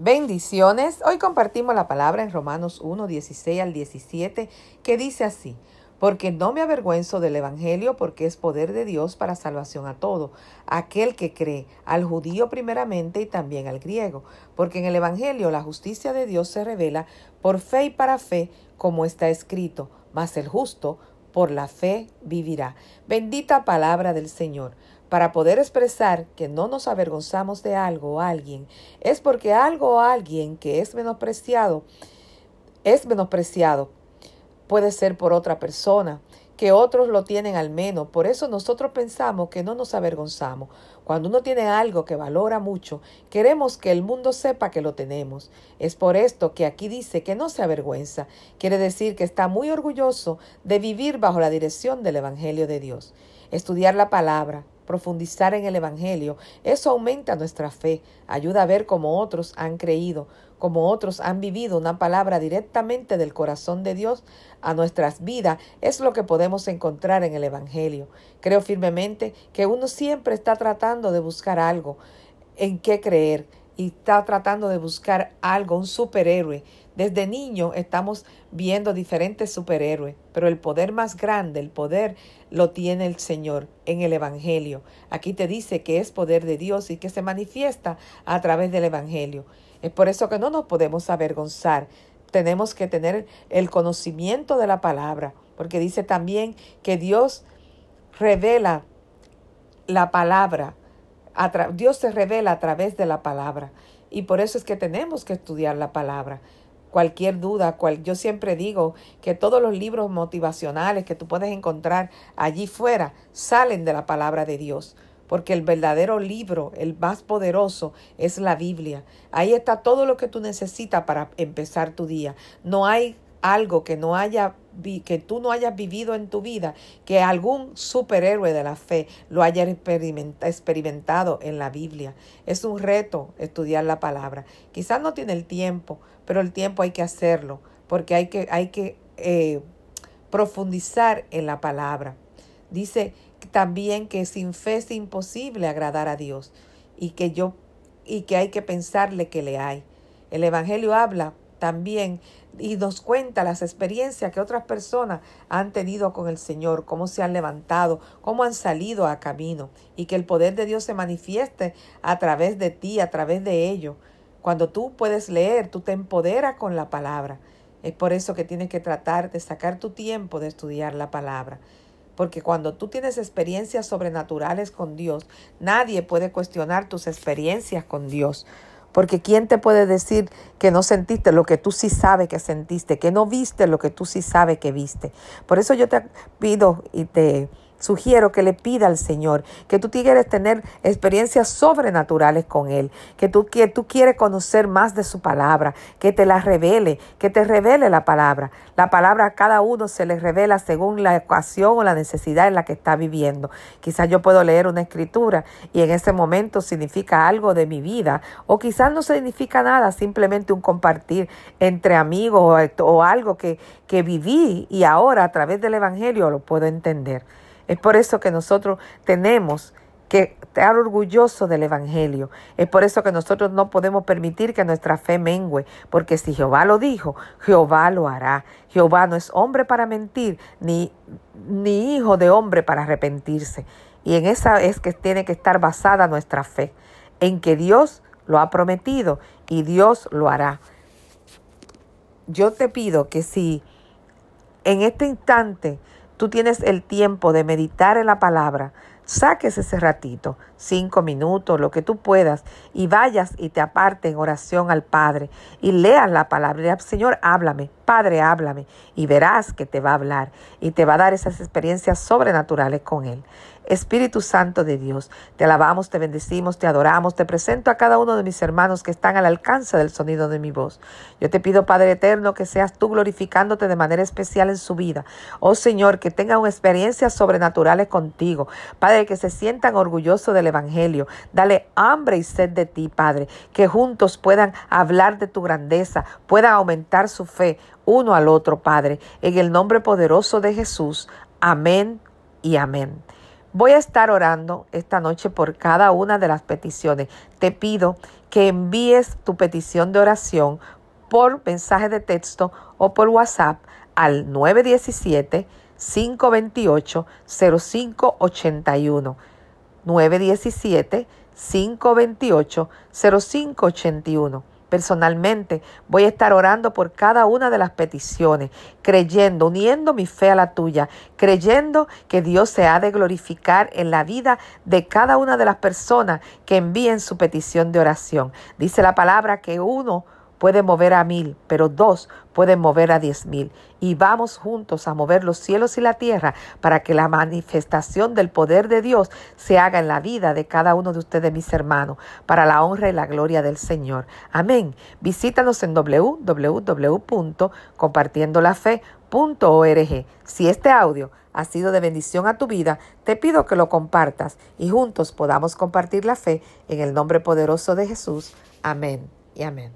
Bendiciones. Hoy compartimos la palabra en Romanos 1, 16 al 17, que dice así, porque no me avergüenzo del Evangelio, porque es poder de Dios para salvación a todo, aquel que cree, al judío primeramente y también al griego, porque en el Evangelio la justicia de Dios se revela por fe y para fe, como está escrito, mas el justo por la fe vivirá. Bendita palabra del Señor. Para poder expresar que no nos avergonzamos de algo o alguien, es porque algo o alguien que es menospreciado, es menospreciado. Puede ser por otra persona, que otros lo tienen al menos. Por eso nosotros pensamos que no nos avergonzamos. Cuando uno tiene algo que valora mucho, queremos que el mundo sepa que lo tenemos. Es por esto que aquí dice que no se avergüenza. Quiere decir que está muy orgulloso de vivir bajo la dirección del Evangelio de Dios. Estudiar la palabra, profundizar en el Evangelio. Eso aumenta nuestra fe, ayuda a ver cómo otros han creído, cómo otros han vivido una palabra directamente del corazón de Dios a nuestras vidas. Es lo que podemos encontrar en el Evangelio. Creo firmemente que uno siempre está tratando de buscar algo en qué creer y está tratando de buscar algo, un superhéroe. Desde niño estamos viendo diferentes superhéroes, pero el poder más grande, el poder lo tiene el Señor en el Evangelio. Aquí te dice que es poder de Dios y que se manifiesta a través del Evangelio. Es por eso que no nos podemos avergonzar. Tenemos que tener el conocimiento de la palabra, porque dice también que Dios revela la palabra Dios se revela a través de la palabra. Y por eso es que tenemos que estudiar la palabra. Cualquier duda, cual, yo siempre digo que todos los libros motivacionales que tú puedes encontrar allí fuera salen de la palabra de Dios porque el verdadero libro, el más poderoso, es la Biblia. Ahí está todo lo que tú necesitas para empezar tu día. No hay algo que no haya que tú no hayas vivido en tu vida, que algún superhéroe de la fe lo haya experimentado en la Biblia. Es un reto estudiar la palabra. Quizás no tiene el tiempo, pero el tiempo hay que hacerlo, porque hay que, hay que eh, profundizar en la palabra. Dice también que sin fe es imposible agradar a Dios y que yo y que hay que pensarle que le hay. El Evangelio habla también y nos cuenta las experiencias que otras personas han tenido con el Señor, cómo se han levantado, cómo han salido a camino y que el poder de Dios se manifieste a través de ti, a través de ello. Cuando tú puedes leer, tú te empoderas con la palabra. Es por eso que tienes que tratar de sacar tu tiempo de estudiar la palabra. Porque cuando tú tienes experiencias sobrenaturales con Dios, nadie puede cuestionar tus experiencias con Dios. Porque ¿quién te puede decir que no sentiste lo que tú sí sabes que sentiste, que no viste lo que tú sí sabes que viste? Por eso yo te pido y te Sugiero que le pida al Señor que tú quieres tener experiencias sobrenaturales con Él, que tú, que tú quieres conocer más de su palabra, que te la revele, que te revele la palabra. La palabra a cada uno se le revela según la ocasión o la necesidad en la que está viviendo. Quizás yo puedo leer una escritura y en ese momento significa algo de mi vida, o quizás no significa nada, simplemente un compartir entre amigos o, o algo que, que viví y ahora a través del Evangelio lo puedo entender. Es por eso que nosotros tenemos que estar orgullosos del Evangelio. Es por eso que nosotros no podemos permitir que nuestra fe mengue, porque si Jehová lo dijo, Jehová lo hará. Jehová no es hombre para mentir, ni, ni hijo de hombre para arrepentirse. Y en esa es que tiene que estar basada nuestra fe, en que Dios lo ha prometido y Dios lo hará. Yo te pido que si en este instante tú tienes el tiempo de meditar en la palabra, saques ese ratito, cinco minutos, lo que tú puedas, y vayas y te aparte en oración al Padre y leas la palabra. Señor, háblame, Padre, háblame, y verás que te va a hablar y te va a dar esas experiencias sobrenaturales con Él. Espíritu Santo de Dios, te alabamos, te bendecimos, te adoramos, te presento a cada uno de mis hermanos que están al alcance del sonido de mi voz. Yo te pido, Padre Eterno, que seas tú glorificándote de manera especial en su vida. Oh Señor, que tengan experiencias sobrenaturales contigo. Padre, que se sientan orgullosos del Evangelio. Dale hambre y sed de ti, Padre, que juntos puedan hablar de tu grandeza, puedan aumentar su fe uno al otro, Padre, en el nombre poderoso de Jesús. Amén y amén. Voy a estar orando esta noche por cada una de las peticiones. Te pido que envíes tu petición de oración por mensaje de texto o por WhatsApp al 917 528 0581. 917 528 0581. Personalmente voy a estar orando por cada una de las peticiones, creyendo, uniendo mi fe a la tuya, creyendo que Dios se ha de glorificar en la vida de cada una de las personas que envíen su petición de oración. Dice la palabra que uno puede mover a mil, pero dos pueden mover a diez mil. Y vamos juntos a mover los cielos y la tierra para que la manifestación del poder de Dios se haga en la vida de cada uno de ustedes, mis hermanos, para la honra y la gloria del Señor. Amén. Visítanos en www.compartiendolafe.org. Si este audio ha sido de bendición a tu vida, te pido que lo compartas y juntos podamos compartir la fe en el nombre poderoso de Jesús. Amén y amén.